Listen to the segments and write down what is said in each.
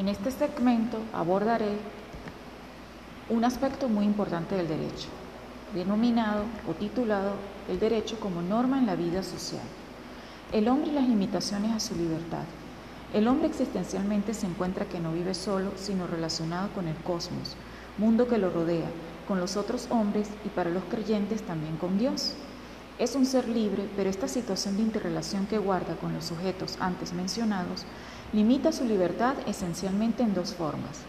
En este segmento abordaré un aspecto muy importante del derecho, denominado o titulado el derecho como norma en la vida social. El hombre y las limitaciones a su libertad. El hombre existencialmente se encuentra que no vive solo, sino relacionado con el cosmos, mundo que lo rodea, con los otros hombres y para los creyentes también con Dios. Es un ser libre, pero esta situación de interrelación que guarda con los sujetos antes mencionados limita su libertad esencialmente en dos formas.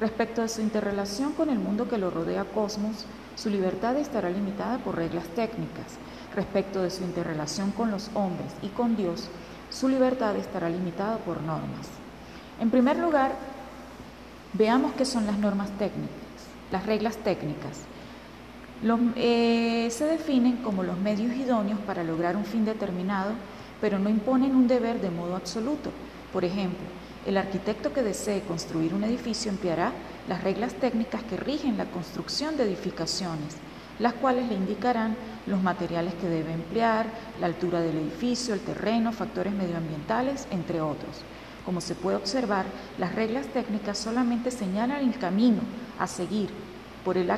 Respecto a su interrelación con el mundo que lo rodea cosmos, su libertad estará limitada por reglas técnicas. Respecto de su interrelación con los hombres y con Dios, su libertad estará limitada por normas. En primer lugar, veamos qué son las normas técnicas, las reglas técnicas. Eh, se definen como los medios idóneos para lograr un fin determinado, pero no imponen un deber de modo absoluto. Por ejemplo, el arquitecto que desee construir un edificio empleará las reglas técnicas que rigen la construcción de edificaciones, las cuales le indicarán los materiales que debe emplear, la altura del edificio, el terreno, factores medioambientales, entre otros. Como se puede observar, las reglas técnicas solamente señalan el camino a seguir por el,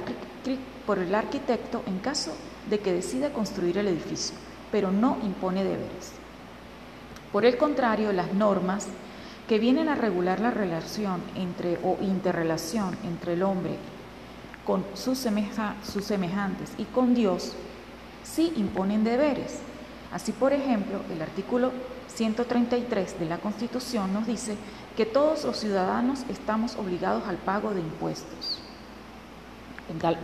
por el arquitecto en caso de que decida construir el edificio, pero no impone deberes. Por el contrario, las normas que vienen a regular la relación entre o interrelación entre el hombre con sus, sus semejantes y con Dios sí imponen deberes. Así, por ejemplo, el artículo 133 de la Constitución nos dice que todos los ciudadanos estamos obligados al pago de impuestos.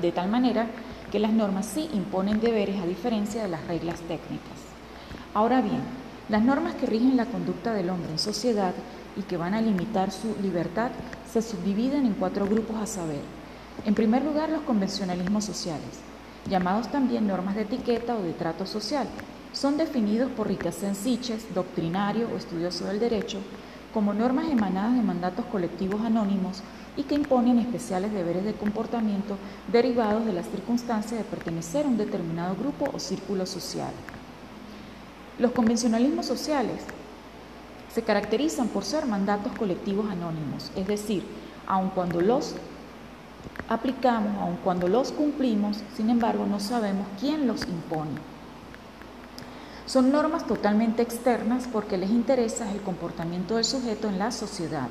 De tal manera que las normas sí imponen deberes a diferencia de las reglas técnicas. Ahora bien, las normas que rigen la conducta del hombre en sociedad y que van a limitar su libertad se subdividen en cuatro grupos a saber. En primer lugar, los convencionalismos sociales llamados también normas de etiqueta o de trato social. Son definidos por Ricacén Siches, doctrinario o estudioso del derecho, como normas emanadas de mandatos colectivos anónimos y que imponen especiales deberes de comportamiento derivados de las circunstancias de pertenecer a un determinado grupo o círculo social. Los convencionalismos sociales se caracterizan por ser mandatos colectivos anónimos, es decir, aun cuando los aplicamos, aun cuando los cumplimos, sin embargo no sabemos quién los impone. Son normas totalmente externas porque les interesa el comportamiento del sujeto en la sociedad.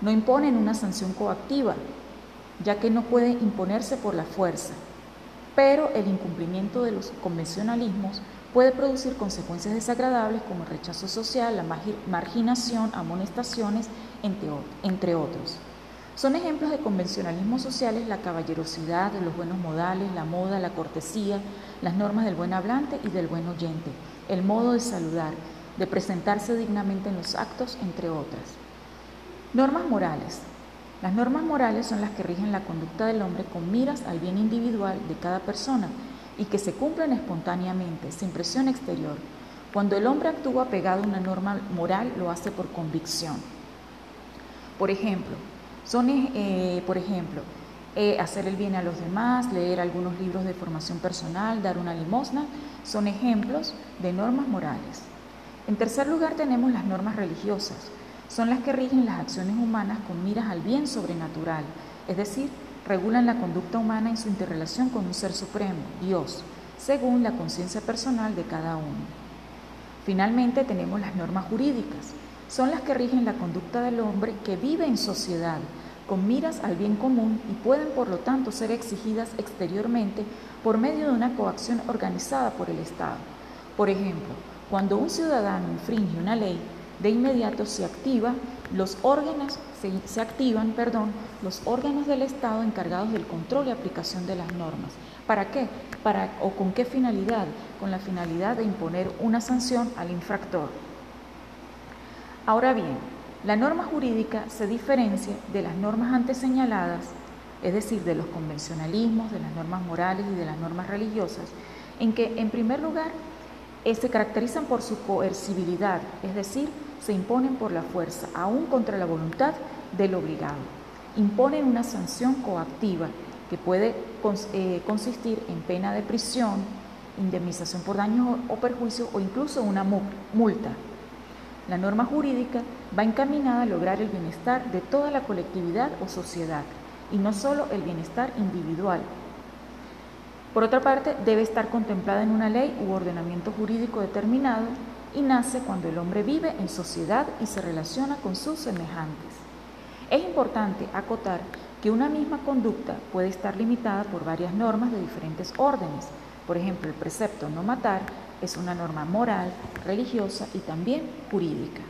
No imponen una sanción coactiva, ya que no puede imponerse por la fuerza, pero el incumplimiento de los convencionalismos puede producir consecuencias desagradables como rechazo social, la marginación, amonestaciones, entre otros. Son ejemplos de convencionalismos sociales la caballerosidad, los buenos modales, la moda, la cortesía, las normas del buen hablante y del buen oyente, el modo de saludar, de presentarse dignamente en los actos, entre otras. Normas morales. Las normas morales son las que rigen la conducta del hombre con miras al bien individual de cada persona y que se cumplen espontáneamente, sin presión exterior. Cuando el hombre actúa pegado a una norma moral, lo hace por convicción. Por ejemplo, son, eh, por ejemplo, eh, hacer el bien a los demás, leer algunos libros de formación personal, dar una limosna, son ejemplos de normas morales. En tercer lugar tenemos las normas religiosas. Son las que rigen las acciones humanas con miras al bien sobrenatural, es decir, regulan la conducta humana en su interrelación con un ser supremo, Dios, según la conciencia personal de cada uno. Finalmente tenemos las normas jurídicas son las que rigen la conducta del hombre que vive en sociedad, con miras al bien común y pueden por lo tanto ser exigidas exteriormente por medio de una coacción organizada por el Estado. Por ejemplo, cuando un ciudadano infringe una ley, de inmediato se activa los órganos se, activan, perdón, los órganos del Estado encargados del control y aplicación de las normas. ¿Para qué? Para o con qué finalidad? Con la finalidad de imponer una sanción al infractor. Ahora bien, la norma jurídica se diferencia de las normas antes señaladas, es decir, de los convencionalismos, de las normas morales y de las normas religiosas, en que, en primer lugar, eh, se caracterizan por su coercibilidad, es decir, se imponen por la fuerza, aún contra la voluntad del obligado. Imponen una sanción coactiva que puede eh, consistir en pena de prisión, indemnización por daño o perjuicio o incluso una multa. La norma jurídica va encaminada a lograr el bienestar de toda la colectividad o sociedad y no solo el bienestar individual. Por otra parte, debe estar contemplada en una ley u ordenamiento jurídico determinado y nace cuando el hombre vive en sociedad y se relaciona con sus semejantes. Es importante acotar que una misma conducta puede estar limitada por varias normas de diferentes órdenes. Por ejemplo, el precepto no matar es una norma moral, religiosa y también jurídica.